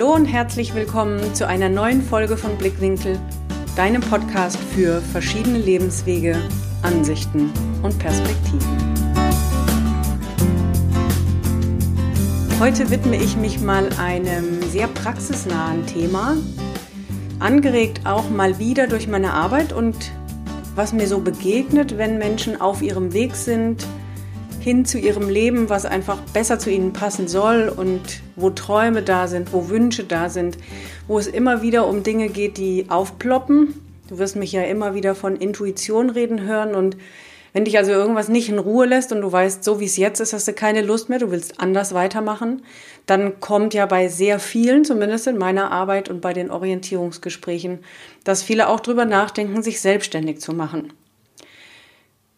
Hallo und herzlich willkommen zu einer neuen Folge von Blickwinkel, deinem Podcast für verschiedene Lebenswege, Ansichten und Perspektiven. Heute widme ich mich mal einem sehr praxisnahen Thema, angeregt auch mal wieder durch meine Arbeit und was mir so begegnet, wenn Menschen auf ihrem Weg sind, hin zu ihrem Leben, was einfach besser zu ihnen passen soll und wo Träume da sind, wo Wünsche da sind, wo es immer wieder um Dinge geht, die aufploppen. Du wirst mich ja immer wieder von Intuition reden hören und wenn dich also irgendwas nicht in Ruhe lässt und du weißt, so wie es jetzt ist, hast du keine Lust mehr, du willst anders weitermachen, dann kommt ja bei sehr vielen, zumindest in meiner Arbeit und bei den Orientierungsgesprächen, dass viele auch drüber nachdenken, sich selbstständig zu machen.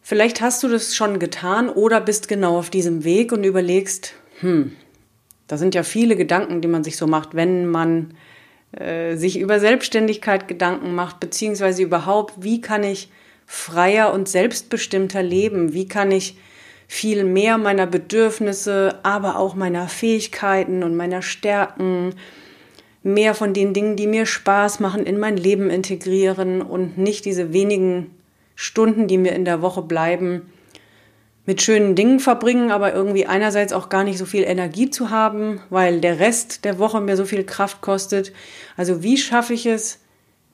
Vielleicht hast du das schon getan oder bist genau auf diesem Weg und überlegst, hm, da sind ja viele Gedanken, die man sich so macht, wenn man äh, sich über Selbstständigkeit Gedanken macht, beziehungsweise überhaupt, wie kann ich freier und selbstbestimmter leben? Wie kann ich viel mehr meiner Bedürfnisse, aber auch meiner Fähigkeiten und meiner Stärken, mehr von den Dingen, die mir Spaß machen, in mein Leben integrieren und nicht diese wenigen Stunden, die mir in der Woche bleiben, mit schönen Dingen verbringen, aber irgendwie einerseits auch gar nicht so viel Energie zu haben, weil der Rest der Woche mir so viel Kraft kostet. Also wie schaffe ich es,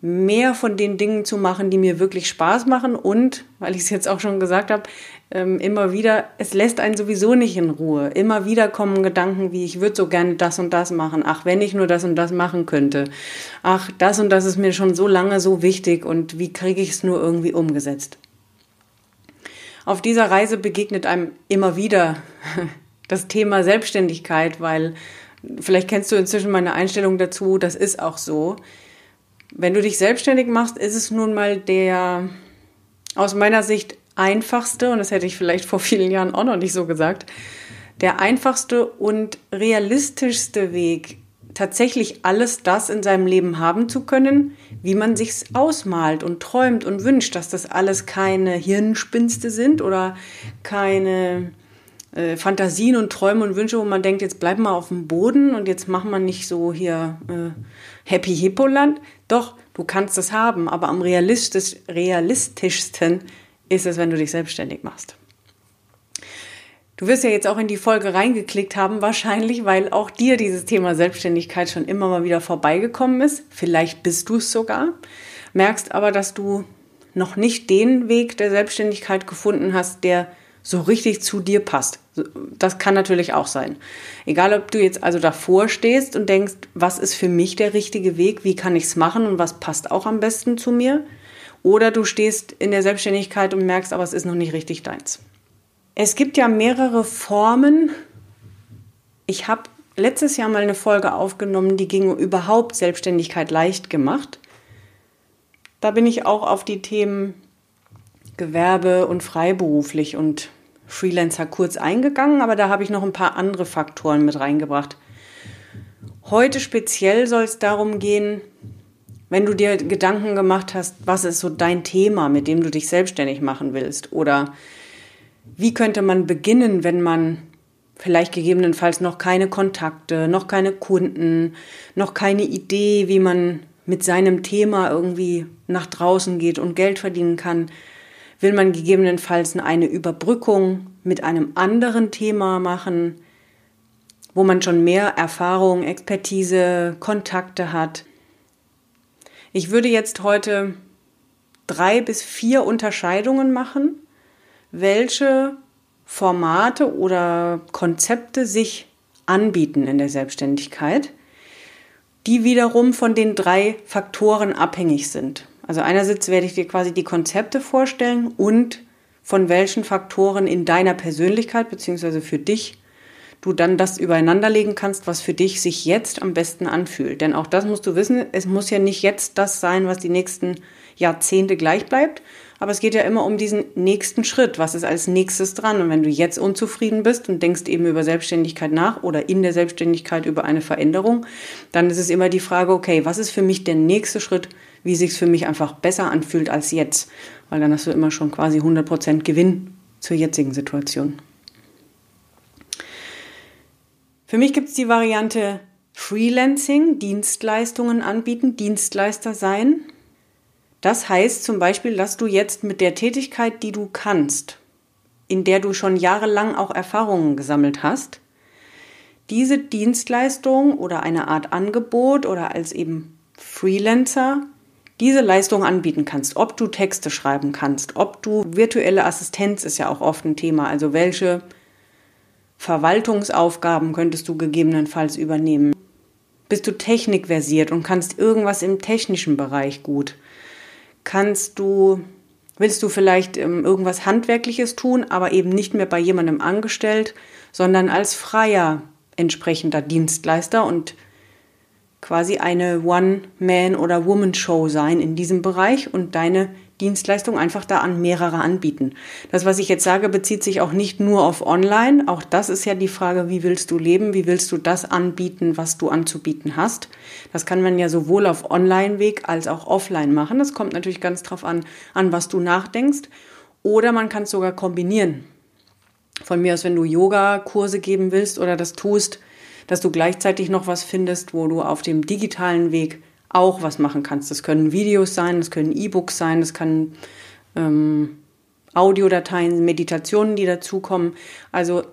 mehr von den Dingen zu machen, die mir wirklich Spaß machen und, weil ich es jetzt auch schon gesagt habe, ähm, immer wieder, es lässt einen sowieso nicht in Ruhe. Immer wieder kommen Gedanken wie, ich würde so gerne das und das machen. Ach, wenn ich nur das und das machen könnte. Ach, das und das ist mir schon so lange so wichtig und wie kriege ich es nur irgendwie umgesetzt? Auf dieser Reise begegnet einem immer wieder das Thema Selbstständigkeit, weil vielleicht kennst du inzwischen meine Einstellung dazu, das ist auch so. Wenn du dich selbstständig machst, ist es nun mal der aus meiner Sicht einfachste, und das hätte ich vielleicht vor vielen Jahren auch noch nicht so gesagt, der einfachste und realistischste Weg, tatsächlich alles das in seinem Leben haben zu können, wie man sich's ausmalt und träumt und wünscht, dass das alles keine Hirnspinste sind oder keine äh, Fantasien und Träume und Wünsche, wo man denkt, jetzt bleib mal auf dem Boden und jetzt macht man nicht so hier äh, Happy Hippo Land. Doch, du kannst es haben, aber am realistisch, realistischsten ist es, wenn du dich selbstständig machst. Du wirst ja jetzt auch in die Folge reingeklickt haben, wahrscheinlich, weil auch dir dieses Thema Selbstständigkeit schon immer mal wieder vorbeigekommen ist. Vielleicht bist du es sogar, merkst aber, dass du noch nicht den Weg der Selbstständigkeit gefunden hast, der so richtig zu dir passt. Das kann natürlich auch sein. Egal, ob du jetzt also davor stehst und denkst, was ist für mich der richtige Weg, wie kann ich es machen und was passt auch am besten zu mir, oder du stehst in der Selbstständigkeit und merkst, aber es ist noch nicht richtig deins. Es gibt ja mehrere Formen. Ich habe letztes Jahr mal eine Folge aufgenommen, die ging überhaupt Selbstständigkeit leicht gemacht. Da bin ich auch auf die Themen Gewerbe und freiberuflich und Freelancer kurz eingegangen, aber da habe ich noch ein paar andere Faktoren mit reingebracht. Heute speziell soll es darum gehen, wenn du dir Gedanken gemacht hast, was ist so dein Thema, mit dem du dich selbstständig machen willst? Oder wie könnte man beginnen, wenn man vielleicht gegebenenfalls noch keine Kontakte, noch keine Kunden, noch keine Idee, wie man mit seinem Thema irgendwie nach draußen geht und Geld verdienen kann? Will man gegebenenfalls eine Überbrückung mit einem anderen Thema machen, wo man schon mehr Erfahrung, Expertise, Kontakte hat? Ich würde jetzt heute drei bis vier Unterscheidungen machen, welche Formate oder Konzepte sich anbieten in der Selbstständigkeit, die wiederum von den drei Faktoren abhängig sind. Also einerseits werde ich dir quasi die Konzepte vorstellen und von welchen Faktoren in deiner Persönlichkeit bzw. für dich du dann das übereinander legen kannst, was für dich sich jetzt am besten anfühlt. Denn auch das musst du wissen, es muss ja nicht jetzt das sein, was die nächsten Jahrzehnte gleich bleibt, aber es geht ja immer um diesen nächsten Schritt. Was ist als nächstes dran? Und wenn du jetzt unzufrieden bist und denkst eben über Selbstständigkeit nach oder in der Selbstständigkeit über eine Veränderung, dann ist es immer die Frage, okay, was ist für mich der nächste Schritt, wie sich es für mich einfach besser anfühlt als jetzt? Weil dann hast du immer schon quasi 100% Gewinn zur jetzigen Situation. Für mich gibt es die Variante Freelancing, Dienstleistungen anbieten, Dienstleister sein. Das heißt zum Beispiel, dass du jetzt mit der Tätigkeit, die du kannst, in der du schon jahrelang auch Erfahrungen gesammelt hast, diese Dienstleistung oder eine Art Angebot oder als eben Freelancer diese Leistung anbieten kannst, ob du Texte schreiben kannst, ob du virtuelle Assistenz ist ja auch oft ein Thema, also welche Verwaltungsaufgaben könntest du gegebenenfalls übernehmen. Bist du technikversiert und kannst irgendwas im technischen Bereich gut? Kannst du, willst du vielleicht ähm, irgendwas Handwerkliches tun, aber eben nicht mehr bei jemandem angestellt, sondern als freier entsprechender Dienstleister und quasi eine One-Man- oder Woman-Show sein in diesem Bereich und deine Dienstleistung einfach da an mehrere anbieten. Das, was ich jetzt sage, bezieht sich auch nicht nur auf Online. Auch das ist ja die Frage, wie willst du leben? Wie willst du das anbieten, was du anzubieten hast? Das kann man ja sowohl auf Online-Weg als auch offline machen. Das kommt natürlich ganz drauf an, an was du nachdenkst. Oder man kann es sogar kombinieren. Von mir aus, wenn du Yoga-Kurse geben willst oder das tust, dass du gleichzeitig noch was findest, wo du auf dem digitalen Weg auch was machen kannst. Das können Videos sein, das können E-Books sein, das kann ähm, Audiodateien, Meditationen, die dazukommen. Also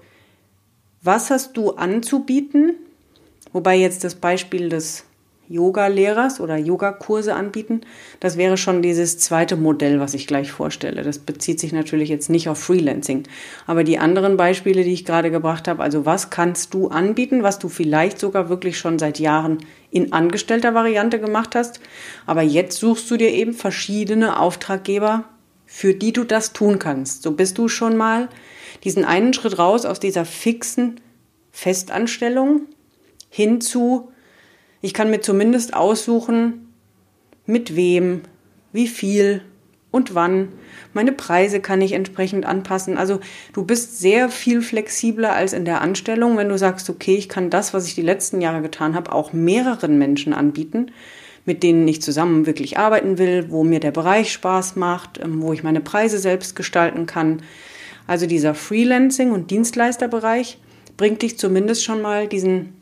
was hast du anzubieten? Wobei jetzt das Beispiel des Yoga-Lehrers oder Yogakurse anbieten. Das wäre schon dieses zweite Modell, was ich gleich vorstelle. Das bezieht sich natürlich jetzt nicht auf Freelancing. Aber die anderen Beispiele, die ich gerade gebracht habe, also was kannst du anbieten, was du vielleicht sogar wirklich schon seit Jahren in angestellter Variante gemacht hast. Aber jetzt suchst du dir eben verschiedene Auftraggeber, für die du das tun kannst. So bist du schon mal diesen einen Schritt raus aus dieser fixen Festanstellung hin zu ich kann mir zumindest aussuchen, mit wem, wie viel und wann. Meine Preise kann ich entsprechend anpassen. Also du bist sehr viel flexibler als in der Anstellung, wenn du sagst, okay, ich kann das, was ich die letzten Jahre getan habe, auch mehreren Menschen anbieten, mit denen ich zusammen wirklich arbeiten will, wo mir der Bereich Spaß macht, ähm, wo ich meine Preise selbst gestalten kann. Also dieser Freelancing- und Dienstleisterbereich bringt dich zumindest schon mal diesen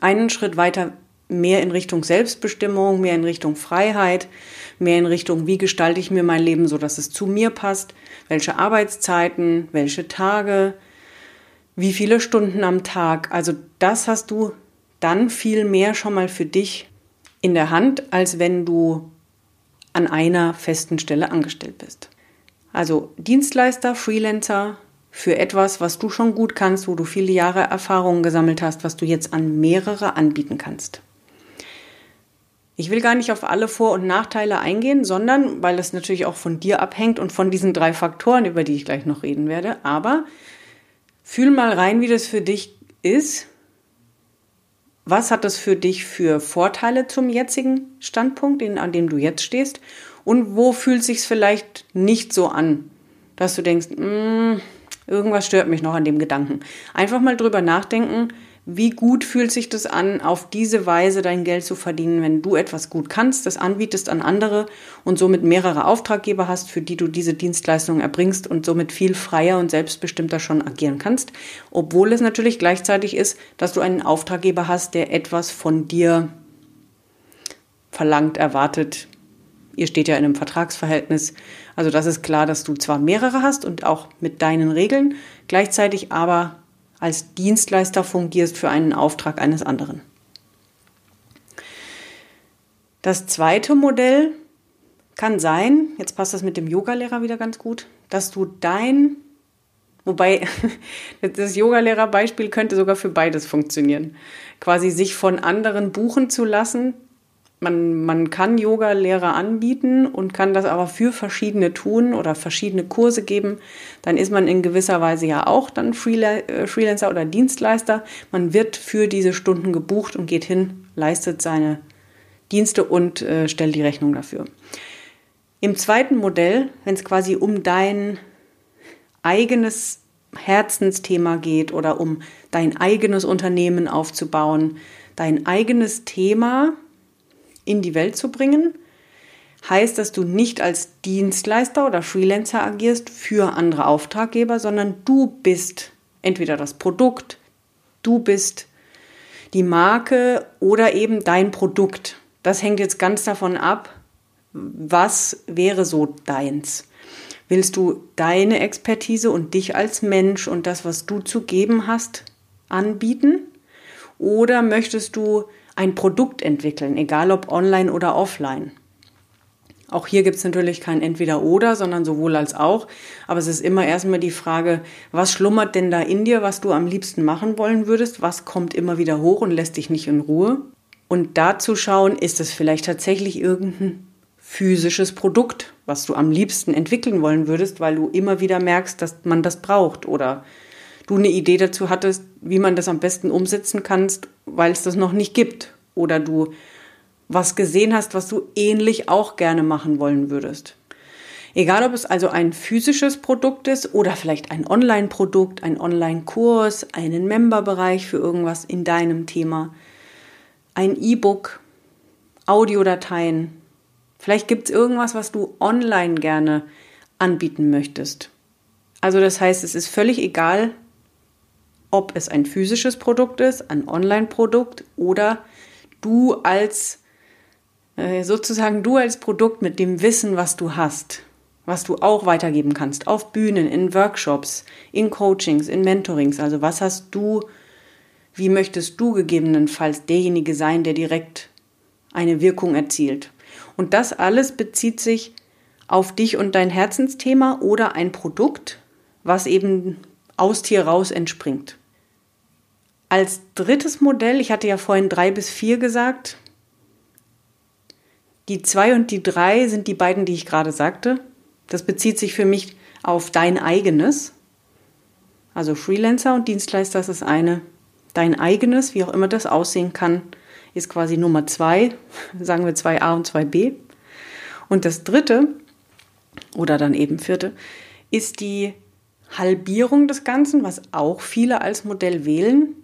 einen Schritt weiter mehr in Richtung Selbstbestimmung, mehr in Richtung Freiheit, mehr in Richtung, wie gestalte ich mir mein Leben so, dass es zu mir passt, welche Arbeitszeiten, welche Tage, wie viele Stunden am Tag. Also das hast du dann viel mehr schon mal für dich in der Hand, als wenn du an einer festen Stelle angestellt bist. Also Dienstleister, Freelancer, für etwas, was du schon gut kannst, wo du viele Jahre Erfahrungen gesammelt hast, was du jetzt an mehrere anbieten kannst. Ich will gar nicht auf alle Vor- und Nachteile eingehen, sondern weil das natürlich auch von dir abhängt und von diesen drei Faktoren, über die ich gleich noch reden werde. Aber fühl mal rein, wie das für dich ist. Was hat das für dich für Vorteile zum jetzigen Standpunkt, an dem du jetzt stehst? Und wo fühlt sich vielleicht nicht so an, dass du denkst, mm, Irgendwas stört mich noch an dem Gedanken. Einfach mal drüber nachdenken, wie gut fühlt sich das an, auf diese Weise dein Geld zu verdienen, wenn du etwas gut kannst, das anbietest an andere und somit mehrere Auftraggeber hast, für die du diese Dienstleistungen erbringst und somit viel freier und selbstbestimmter schon agieren kannst, obwohl es natürlich gleichzeitig ist, dass du einen Auftraggeber hast, der etwas von dir verlangt, erwartet. Ihr steht ja in einem Vertragsverhältnis also das ist klar, dass du zwar mehrere hast und auch mit deinen Regeln, gleichzeitig aber als Dienstleister fungierst für einen Auftrag eines anderen. Das zweite Modell kann sein, jetzt passt das mit dem Yogalehrer wieder ganz gut, dass du dein, wobei das Yogalehrер-Beispiel könnte sogar für beides funktionieren, quasi sich von anderen buchen zu lassen, man, man kann Yoga-Lehrer anbieten und kann das aber für verschiedene tun oder verschiedene Kurse geben. Dann ist man in gewisser Weise ja auch dann äh, Freelancer oder Dienstleister. Man wird für diese Stunden gebucht und geht hin, leistet seine Dienste und äh, stellt die Rechnung dafür. Im zweiten Modell, wenn es quasi um dein eigenes Herzensthema geht oder um dein eigenes Unternehmen aufzubauen, dein eigenes Thema, in die Welt zu bringen, heißt, dass du nicht als Dienstleister oder Freelancer agierst für andere Auftraggeber, sondern du bist entweder das Produkt, du bist die Marke oder eben dein Produkt. Das hängt jetzt ganz davon ab, was wäre so deins. Willst du deine Expertise und dich als Mensch und das, was du zu geben hast, anbieten? Oder möchtest du ein Produkt entwickeln, egal ob online oder offline? Auch hier gibt es natürlich kein Entweder-Oder, sondern sowohl als auch. Aber es ist immer erstmal die Frage, was schlummert denn da in dir, was du am liebsten machen wollen würdest? Was kommt immer wieder hoch und lässt dich nicht in Ruhe? Und da zu schauen, ist es vielleicht tatsächlich irgendein physisches Produkt, was du am liebsten entwickeln wollen würdest, weil du immer wieder merkst, dass man das braucht oder du eine Idee dazu hattest, wie man das am besten umsetzen kannst, weil es das noch nicht gibt oder du was gesehen hast, was du ähnlich auch gerne machen wollen würdest. Egal, ob es also ein physisches Produkt ist oder vielleicht ein Online-Produkt, ein Online-Kurs, einen Member-Bereich für irgendwas in deinem Thema, ein E-Book, Audiodateien, Vielleicht gibt es irgendwas, was du online gerne anbieten möchtest. Also das heißt, es ist völlig egal, ob es ein physisches Produkt ist, ein Online-Produkt oder du als äh, sozusagen du als Produkt mit dem Wissen, was du hast, was du auch weitergeben kannst, auf Bühnen, in Workshops, in Coachings, in Mentorings. Also was hast du, wie möchtest du gegebenenfalls derjenige sein, der direkt eine Wirkung erzielt? Und das alles bezieht sich auf dich und dein Herzensthema oder ein Produkt, was eben aus dir raus entspringt. Als drittes Modell, ich hatte ja vorhin drei bis vier gesagt, die zwei und die drei sind die beiden, die ich gerade sagte. Das bezieht sich für mich auf dein eigenes. Also Freelancer und Dienstleister ist das eine. Dein eigenes, wie auch immer das aussehen kann, ist quasi Nummer zwei, sagen wir 2a und 2b. Und das dritte, oder dann eben vierte, ist die Halbierung des Ganzen, was auch viele als Modell wählen.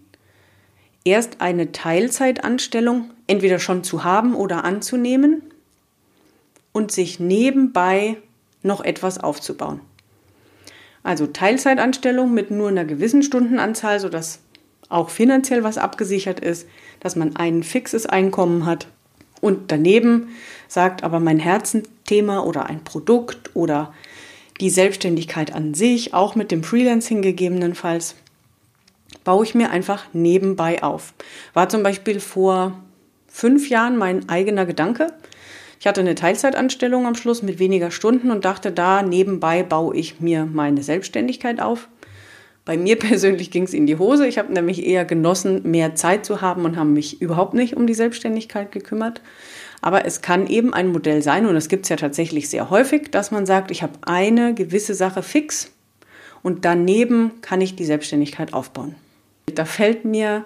Erst eine Teilzeitanstellung entweder schon zu haben oder anzunehmen und sich nebenbei noch etwas aufzubauen. Also Teilzeitanstellung mit nur einer gewissen Stundenanzahl, sodass auch finanziell was abgesichert ist, dass man ein fixes Einkommen hat. Und daneben sagt aber mein Herzensthema oder ein Produkt oder die Selbstständigkeit an sich, auch mit dem Freelancing gegebenenfalls, baue ich mir einfach nebenbei auf. War zum Beispiel vor fünf Jahren mein eigener Gedanke. Ich hatte eine Teilzeitanstellung am Schluss mit weniger Stunden und dachte, da nebenbei baue ich mir meine Selbstständigkeit auf. Bei mir persönlich ging es in die Hose. Ich habe nämlich eher genossen, mehr Zeit zu haben und habe mich überhaupt nicht um die Selbstständigkeit gekümmert. Aber es kann eben ein Modell sein, und das gibt es ja tatsächlich sehr häufig, dass man sagt, ich habe eine gewisse Sache fix und daneben kann ich die Selbstständigkeit aufbauen. Da fällt mir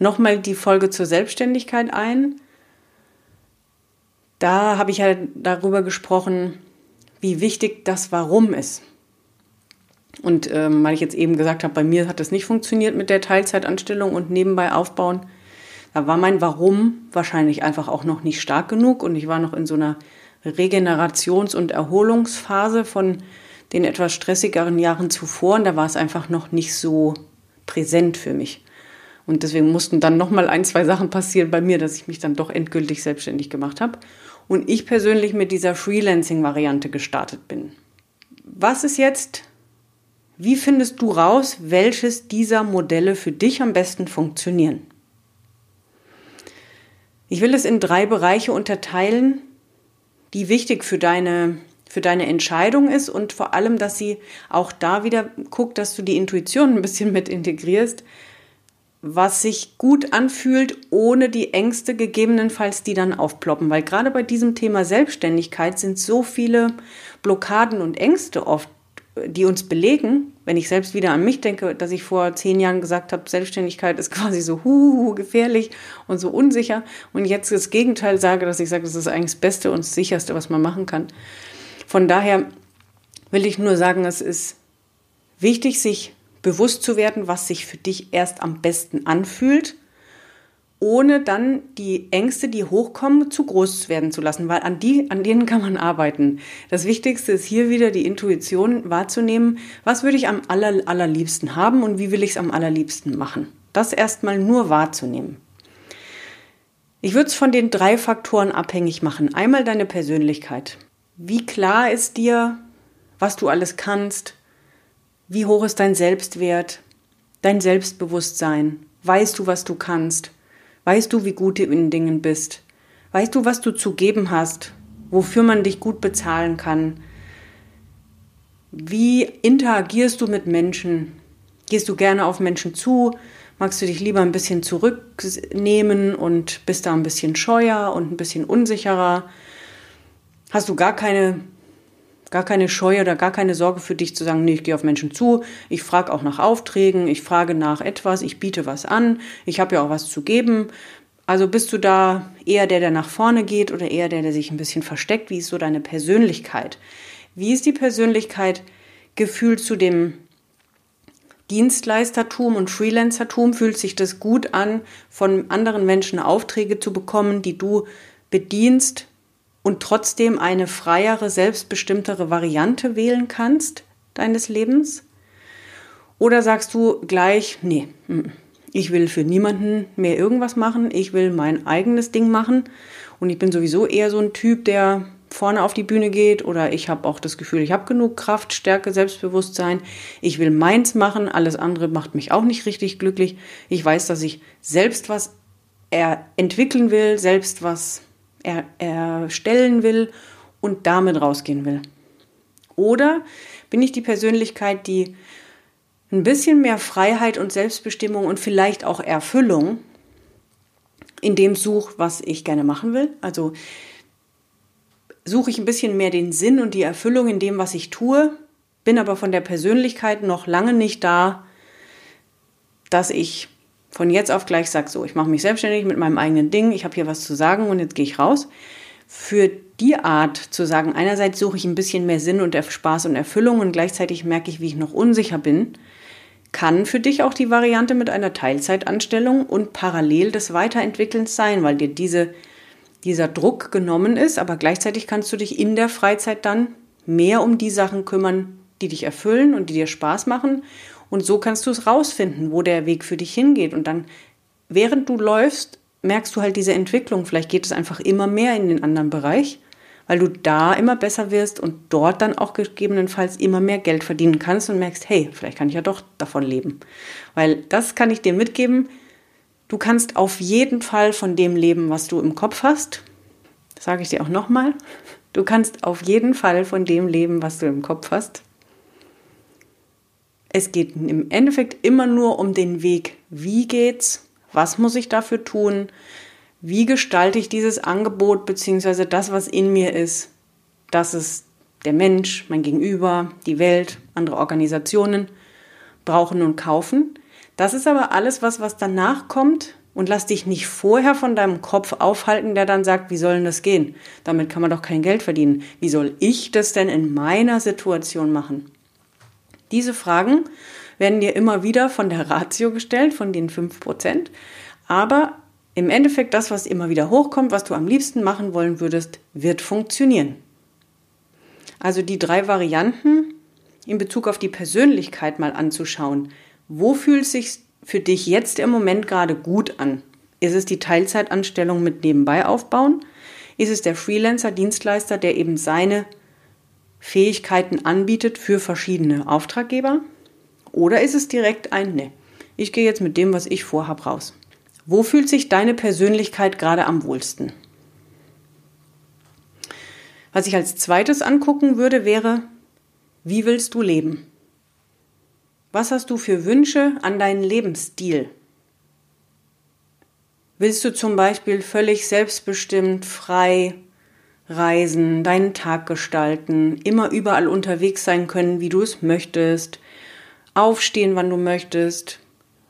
nochmal die Folge zur Selbstständigkeit ein. Da habe ich ja darüber gesprochen, wie wichtig das Warum ist. Und ähm, weil ich jetzt eben gesagt habe, bei mir hat das nicht funktioniert mit der Teilzeitanstellung und nebenbei aufbauen, da war mein Warum wahrscheinlich einfach auch noch nicht stark genug und ich war noch in so einer Regenerations- und Erholungsphase von den etwas stressigeren Jahren zuvor und da war es einfach noch nicht so präsent für mich. Und deswegen mussten dann noch mal ein, zwei Sachen passieren bei mir, dass ich mich dann doch endgültig selbstständig gemacht habe und ich persönlich mit dieser Freelancing-Variante gestartet bin. Was ist jetzt wie findest du raus, welches dieser Modelle für dich am besten funktionieren? Ich will es in drei Bereiche unterteilen, die wichtig für deine, für deine Entscheidung ist und vor allem, dass sie auch da wieder guckt, dass du die Intuition ein bisschen mit integrierst, was sich gut anfühlt, ohne die Ängste gegebenenfalls, die dann aufploppen. Weil gerade bei diesem Thema Selbstständigkeit sind so viele Blockaden und Ängste oft die uns belegen, wenn ich selbst wieder an mich denke, dass ich vor zehn Jahren gesagt habe, Selbstständigkeit ist quasi so huhu, gefährlich und so unsicher und jetzt das Gegenteil sage, dass ich sage, das ist eigentlich das Beste und das Sicherste, was man machen kann. Von daher will ich nur sagen, es ist wichtig, sich bewusst zu werden, was sich für dich erst am besten anfühlt ohne dann die Ängste, die hochkommen, zu groß werden zu lassen, weil an, die, an denen kann man arbeiten. Das Wichtigste ist hier wieder die Intuition wahrzunehmen, was würde ich am aller, allerliebsten haben und wie will ich es am allerliebsten machen. Das erstmal nur wahrzunehmen. Ich würde es von den drei Faktoren abhängig machen. Einmal deine Persönlichkeit. Wie klar ist dir, was du alles kannst? Wie hoch ist dein Selbstwert? Dein Selbstbewusstsein? Weißt du, was du kannst? Weißt du, wie gut du in Dingen bist? Weißt du, was du zu geben hast? Wofür man dich gut bezahlen kann? Wie interagierst du mit Menschen? Gehst du gerne auf Menschen zu? Magst du dich lieber ein bisschen zurücknehmen und bist da ein bisschen scheuer und ein bisschen unsicherer? Hast du gar keine, gar keine Scheu oder gar keine Sorge für dich zu sagen, nee, ich gehe auf Menschen zu, ich frage auch nach Aufträgen, ich frage nach etwas, ich biete was an, ich habe ja auch was zu geben. Also bist du da eher der, der nach vorne geht oder eher der, der sich ein bisschen versteckt? Wie ist so deine Persönlichkeit? Wie ist die Persönlichkeit gefühlt zu dem Dienstleistertum und Freelancertum? Fühlt sich das gut an, von anderen Menschen Aufträge zu bekommen, die du bedienst und trotzdem eine freiere, selbstbestimmtere Variante wählen kannst deines Lebens? Oder sagst du gleich, nee, ich will für niemanden mehr irgendwas machen, ich will mein eigenes Ding machen und ich bin sowieso eher so ein Typ, der vorne auf die Bühne geht oder ich habe auch das Gefühl, ich habe genug Kraft, Stärke, Selbstbewusstsein. Ich will meins machen, alles andere macht mich auch nicht richtig glücklich. Ich weiß, dass ich selbst was entwickeln will, selbst was erstellen will und damit rausgehen will. Oder bin ich die Persönlichkeit, die ein bisschen mehr Freiheit und Selbstbestimmung und vielleicht auch Erfüllung in dem sucht, was ich gerne machen will? Also suche ich ein bisschen mehr den Sinn und die Erfüllung in dem, was ich tue, bin aber von der Persönlichkeit noch lange nicht da, dass ich von jetzt auf gleich sage, so, ich mache mich selbstständig mit meinem eigenen Ding, ich habe hier was zu sagen und jetzt gehe ich raus. Für die Art zu sagen, einerseits suche ich ein bisschen mehr Sinn und Spaß und Erfüllung und gleichzeitig merke ich, wie ich noch unsicher bin, kann für dich auch die Variante mit einer Teilzeitanstellung und parallel des Weiterentwickelns sein, weil dir diese dieser Druck genommen ist, aber gleichzeitig kannst du dich in der Freizeit dann mehr um die Sachen kümmern, die dich erfüllen und die dir Spaß machen. Und so kannst du es rausfinden, wo der Weg für dich hingeht. Und dann, während du läufst, merkst du halt diese Entwicklung. Vielleicht geht es einfach immer mehr in den anderen Bereich, weil du da immer besser wirst und dort dann auch gegebenenfalls immer mehr Geld verdienen kannst und merkst, hey, vielleicht kann ich ja doch davon leben. Weil das kann ich dir mitgeben, Du kannst auf jeden Fall von dem leben, was du im Kopf hast. Das sage ich dir auch nochmal. Du kannst auf jeden Fall von dem leben, was du im Kopf hast. Es geht im Endeffekt immer nur um den Weg. Wie geht's? Was muss ich dafür tun? Wie gestalte ich dieses Angebot beziehungsweise das, was in mir ist? Das ist der Mensch, mein Gegenüber, die Welt, andere Organisationen brauchen und kaufen. Das ist aber alles was, was danach kommt und lass dich nicht vorher von deinem Kopf aufhalten, der dann sagt, wie soll denn das gehen? Damit kann man doch kein Geld verdienen. Wie soll ich das denn in meiner Situation machen? Diese Fragen werden dir immer wieder von der Ratio gestellt, von den 5%. Aber im Endeffekt das, was immer wieder hochkommt, was du am liebsten machen wollen würdest, wird funktionieren. Also die drei Varianten in Bezug auf die Persönlichkeit mal anzuschauen. Wo fühlt sich für dich jetzt im Moment gerade gut an? Ist es die Teilzeitanstellung mit nebenbei aufbauen? Ist es der Freelancer, Dienstleister, der eben seine Fähigkeiten anbietet für verschiedene Auftraggeber? Oder ist es direkt ein, ne, ich gehe jetzt mit dem, was ich vorhab, raus? Wo fühlt sich deine Persönlichkeit gerade am wohlsten? Was ich als zweites angucken würde, wäre, wie willst du leben? Was hast du für Wünsche an deinen Lebensstil? Willst du zum Beispiel völlig selbstbestimmt, frei reisen, deinen Tag gestalten, immer überall unterwegs sein können, wie du es möchtest, aufstehen, wann du möchtest,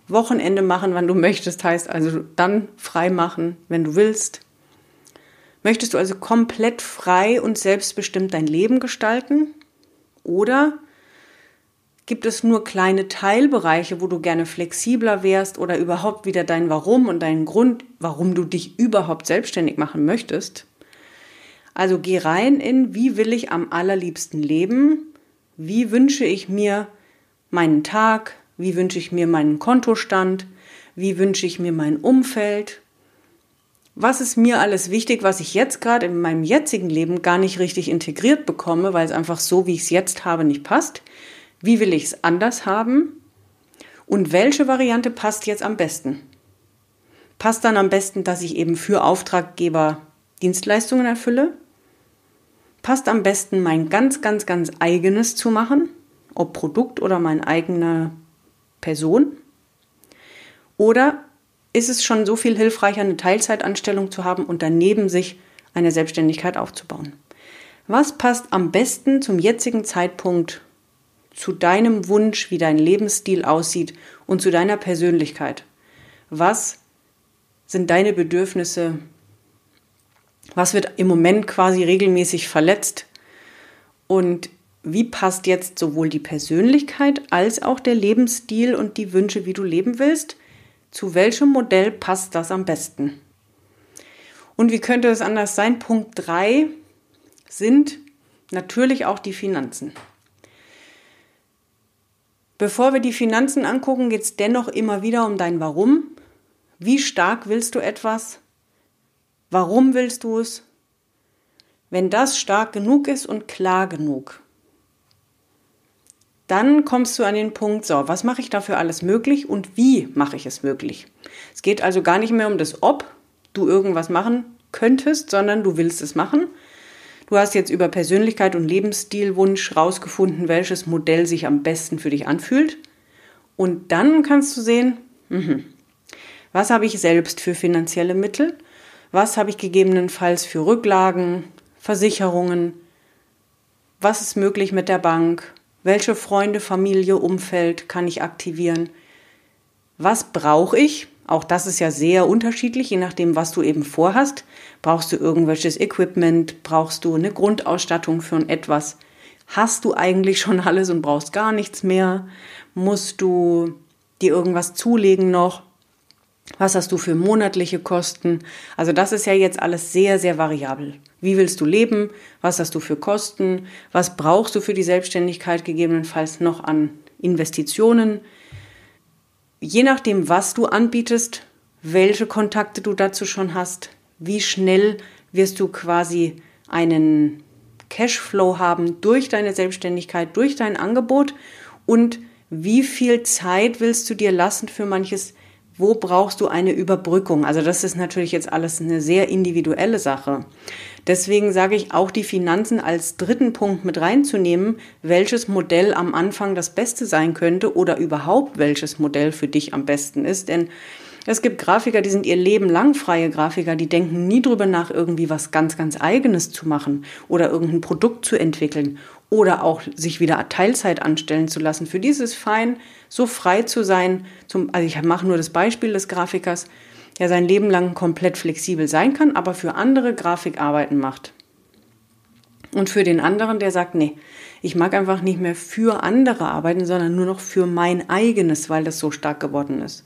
Wochenende machen, wann du möchtest, heißt also dann frei machen, wenn du willst? Möchtest du also komplett frei und selbstbestimmt dein Leben gestalten? Oder Gibt es nur kleine Teilbereiche, wo du gerne flexibler wärst oder überhaupt wieder dein Warum und deinen Grund, warum du dich überhaupt selbstständig machen möchtest? Also geh rein in, wie will ich am allerliebsten leben? Wie wünsche ich mir meinen Tag? Wie wünsche ich mir meinen Kontostand? Wie wünsche ich mir mein Umfeld? was ist mir alles wichtig, was ich jetzt gerade in meinem jetzigen Leben gar nicht richtig integriert bekomme, weil es einfach so, wie ich es jetzt habe, nicht passt. Wie will ich es anders haben? Und welche Variante passt jetzt am besten? Passt dann am besten, dass ich eben für Auftraggeber Dienstleistungen erfülle? Passt am besten mein ganz, ganz, ganz eigenes zu machen, ob Produkt oder meine eigene Person? Oder ist es schon so viel hilfreicher, eine Teilzeitanstellung zu haben und daneben sich eine Selbstständigkeit aufzubauen? Was passt am besten zum jetzigen Zeitpunkt zu deinem Wunsch, wie dein Lebensstil aussieht und zu deiner Persönlichkeit? Was sind deine Bedürfnisse? Was wird im Moment quasi regelmäßig verletzt? Und wie passt jetzt sowohl die Persönlichkeit als auch der Lebensstil und die Wünsche, wie du leben willst? Zu welchem Modell passt das am besten? Und wie könnte es anders sein? Punkt 3 sind natürlich auch die Finanzen. Bevor wir die Finanzen angucken, geht es dennoch immer wieder um dein Warum. Wie stark willst du etwas? Warum willst du es? Wenn das stark genug ist und klar genug, dann kommst du an den Punkt, so, was mache ich dafür alles möglich und wie mache ich es möglich? Es geht also gar nicht mehr um das Ob du irgendwas machen könntest, sondern du willst es machen. Du hast jetzt über Persönlichkeit und Lebensstilwunsch rausgefunden, welches Modell sich am besten für dich anfühlt. Und dann kannst du sehen, mh, was habe ich selbst für finanzielle Mittel? Was habe ich gegebenenfalls für Rücklagen, Versicherungen? Was ist möglich mit der Bank? Welche Freunde, Familie, Umfeld kann ich aktivieren? Was brauche ich? Auch das ist ja sehr unterschiedlich, je nachdem, was du eben vorhast. Brauchst du irgendwelches Equipment? Brauchst du eine Grundausstattung für etwas? Hast du eigentlich schon alles und brauchst gar nichts mehr? Musst du dir irgendwas zulegen noch? Was hast du für monatliche Kosten? Also das ist ja jetzt alles sehr, sehr variabel. Wie willst du leben? Was hast du für Kosten? Was brauchst du für die Selbstständigkeit gegebenenfalls noch an Investitionen? Je nachdem, was du anbietest, welche Kontakte du dazu schon hast, wie schnell wirst du quasi einen Cashflow haben durch deine Selbstständigkeit, durch dein Angebot und wie viel Zeit willst du dir lassen für manches wo brauchst du eine Überbrückung? Also das ist natürlich jetzt alles eine sehr individuelle Sache. Deswegen sage ich auch die Finanzen als dritten Punkt mit reinzunehmen, welches Modell am Anfang das Beste sein könnte oder überhaupt welches Modell für dich am besten ist. Denn es gibt Grafiker, die sind ihr Leben lang freie Grafiker, die denken nie drüber nach, irgendwie was ganz, ganz eigenes zu machen oder irgendein Produkt zu entwickeln oder auch sich wieder Teilzeit anstellen zu lassen. Für dieses fein, so frei zu sein. Zum, also ich mache nur das Beispiel des Grafikers, der sein Leben lang komplett flexibel sein kann, aber für andere Grafikarbeiten macht. Und für den anderen, der sagt, nee, ich mag einfach nicht mehr für andere arbeiten, sondern nur noch für mein eigenes, weil das so stark geworden ist.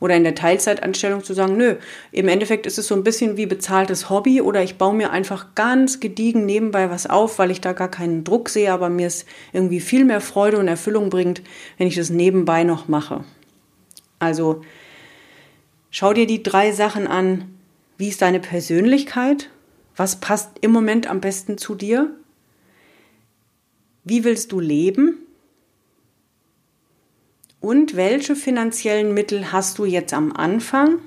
Oder in der Teilzeitanstellung zu sagen, nö, im Endeffekt ist es so ein bisschen wie bezahltes Hobby oder ich baue mir einfach ganz gediegen nebenbei was auf, weil ich da gar keinen Druck sehe, aber mir es irgendwie viel mehr Freude und Erfüllung bringt, wenn ich das nebenbei noch mache. Also schau dir die drei Sachen an. Wie ist deine Persönlichkeit? Was passt im Moment am besten zu dir? Wie willst du leben? Und welche finanziellen Mittel hast du jetzt am Anfang,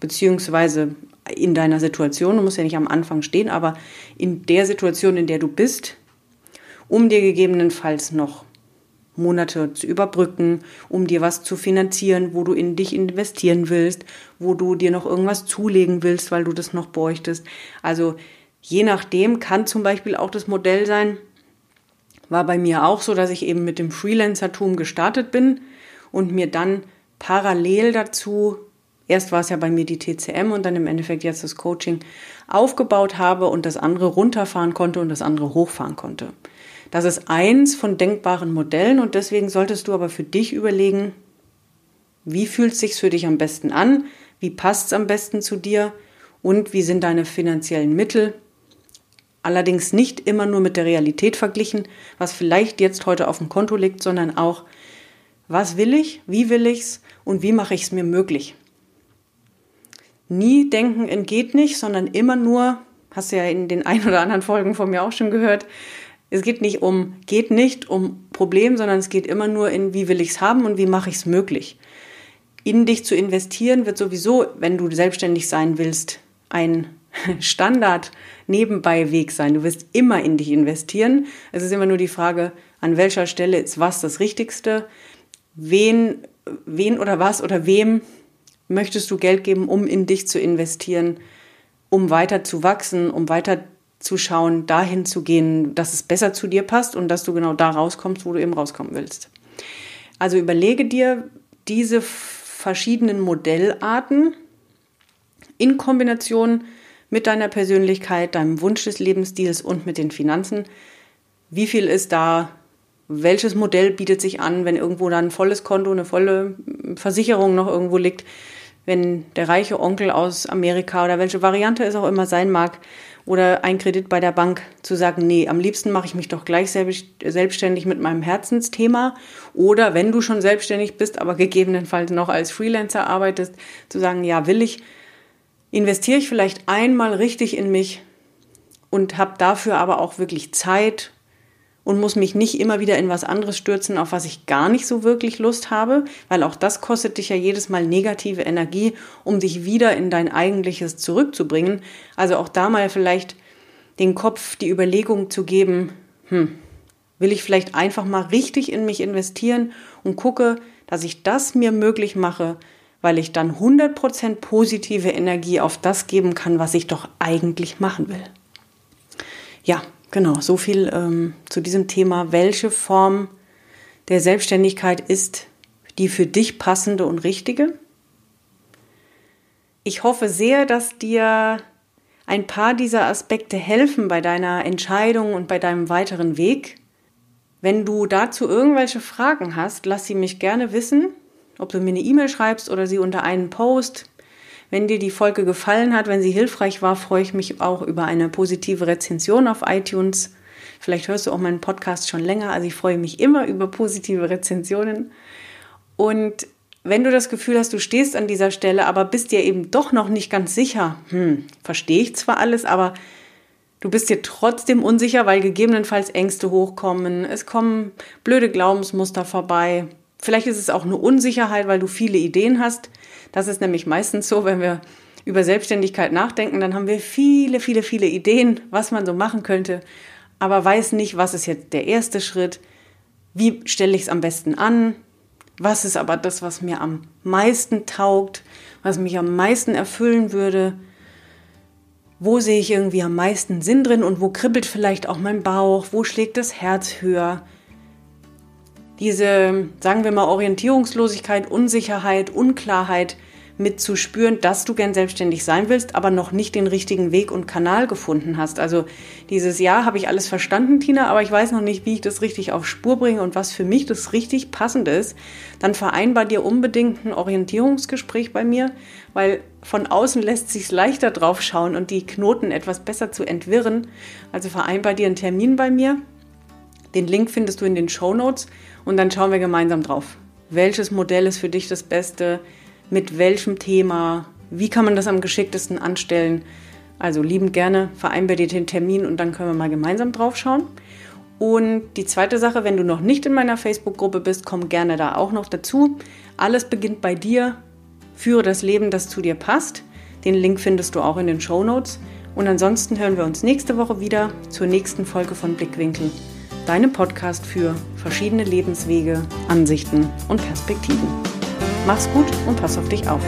beziehungsweise in deiner Situation, du musst ja nicht am Anfang stehen, aber in der Situation, in der du bist, um dir gegebenenfalls noch Monate zu überbrücken, um dir was zu finanzieren, wo du in dich investieren willst, wo du dir noch irgendwas zulegen willst, weil du das noch bräuchtest. Also je nachdem kann zum Beispiel auch das Modell sein, war bei mir auch so, dass ich eben mit dem Freelancertum gestartet bin und mir dann parallel dazu, erst war es ja bei mir die TCM und dann im Endeffekt jetzt das Coaching, aufgebaut habe und das andere runterfahren konnte und das andere hochfahren konnte. Das ist eins von denkbaren Modellen und deswegen solltest du aber für dich überlegen, wie fühlt es sich für dich am besten an, wie passt es am besten zu dir und wie sind deine finanziellen Mittel allerdings nicht immer nur mit der Realität verglichen, was vielleicht jetzt heute auf dem Konto liegt, sondern auch, was will ich, wie will ich es und wie mache ich es mir möglich. nie denken, entgeht nicht, sondern immer nur, hast du ja in den ein oder anderen Folgen von mir auch schon gehört, es geht nicht um, geht nicht um Problem, sondern es geht immer nur in, wie will ich es haben und wie mache ich es möglich. In dich zu investieren wird sowieso, wenn du selbstständig sein willst, ein Standard nebenbei Weg sein. Du wirst immer in dich investieren. Es ist immer nur die Frage, an welcher Stelle ist was das Richtigste? Wen, wen oder was oder wem möchtest du Geld geben, um in dich zu investieren, um weiter zu wachsen, um weiter zu schauen, dahin zu gehen, dass es besser zu dir passt und dass du genau da rauskommst, wo du eben rauskommen willst. Also überlege dir diese verschiedenen Modellarten in Kombination mit deiner Persönlichkeit, deinem Wunsch des Lebensstils und mit den Finanzen. Wie viel ist da? Welches Modell bietet sich an, wenn irgendwo da ein volles Konto, eine volle Versicherung noch irgendwo liegt? Wenn der reiche Onkel aus Amerika oder welche Variante es auch immer sein mag, oder ein Kredit bei der Bank zu sagen, nee, am liebsten mache ich mich doch gleich selbstständig mit meinem Herzensthema. Oder wenn du schon selbstständig bist, aber gegebenenfalls noch als Freelancer arbeitest, zu sagen, ja, will ich, investiere ich vielleicht einmal richtig in mich und habe dafür aber auch wirklich Zeit und muss mich nicht immer wieder in was anderes stürzen, auf was ich gar nicht so wirklich Lust habe, weil auch das kostet dich ja jedes Mal negative Energie, um dich wieder in dein eigentliches zurückzubringen. Also auch da mal vielleicht den Kopf die Überlegung zu geben, hm, will ich vielleicht einfach mal richtig in mich investieren und gucke, dass ich das mir möglich mache, weil ich dann 100% positive Energie auf das geben kann, was ich doch eigentlich machen will. Ja, genau, so viel ähm, zu diesem Thema. Welche Form der Selbstständigkeit ist die für dich passende und richtige? Ich hoffe sehr, dass dir ein paar dieser Aspekte helfen bei deiner Entscheidung und bei deinem weiteren Weg. Wenn du dazu irgendwelche Fragen hast, lass sie mich gerne wissen ob du mir eine E-Mail schreibst oder sie unter einen Post. Wenn dir die Folge gefallen hat, wenn sie hilfreich war, freue ich mich auch über eine positive Rezension auf iTunes. Vielleicht hörst du auch meinen Podcast schon länger, also ich freue mich immer über positive Rezensionen. Und wenn du das Gefühl hast, du stehst an dieser Stelle, aber bist dir eben doch noch nicht ganz sicher, hm, verstehe ich zwar alles, aber du bist dir trotzdem unsicher, weil gegebenenfalls Ängste hochkommen, es kommen blöde Glaubensmuster vorbei, Vielleicht ist es auch eine Unsicherheit, weil du viele Ideen hast. Das ist nämlich meistens so, wenn wir über Selbstständigkeit nachdenken, dann haben wir viele, viele, viele Ideen, was man so machen könnte, aber weiß nicht, was ist jetzt der erste Schritt, wie stelle ich es am besten an, was ist aber das, was mir am meisten taugt, was mich am meisten erfüllen würde, wo sehe ich irgendwie am meisten Sinn drin und wo kribbelt vielleicht auch mein Bauch, wo schlägt das Herz höher, diese, sagen wir mal, Orientierungslosigkeit, Unsicherheit, Unklarheit mit zu spüren, dass du gern selbstständig sein willst, aber noch nicht den richtigen Weg und Kanal gefunden hast. Also dieses Jahr habe ich alles verstanden, Tina, aber ich weiß noch nicht, wie ich das richtig auf Spur bringe und was für mich das richtig passende ist. Dann vereinbar dir unbedingt ein Orientierungsgespräch bei mir, weil von außen lässt sich leichter drauf schauen und die Knoten etwas besser zu entwirren. Also vereinbar dir einen Termin bei mir. Den Link findest du in den Show Notes und dann schauen wir gemeinsam drauf. Welches Modell ist für dich das Beste? Mit welchem Thema? Wie kann man das am geschicktesten anstellen? Also liebend gerne vereinbar dir den Termin und dann können wir mal gemeinsam drauf schauen. Und die zweite Sache, wenn du noch nicht in meiner Facebook-Gruppe bist, komm gerne da auch noch dazu. Alles beginnt bei dir. Führe das Leben, das zu dir passt. Den Link findest du auch in den Show Notes. Und ansonsten hören wir uns nächste Woche wieder zur nächsten Folge von Blickwinkel deinem Podcast für verschiedene Lebenswege, Ansichten und Perspektiven. Mach's gut und pass auf dich auf.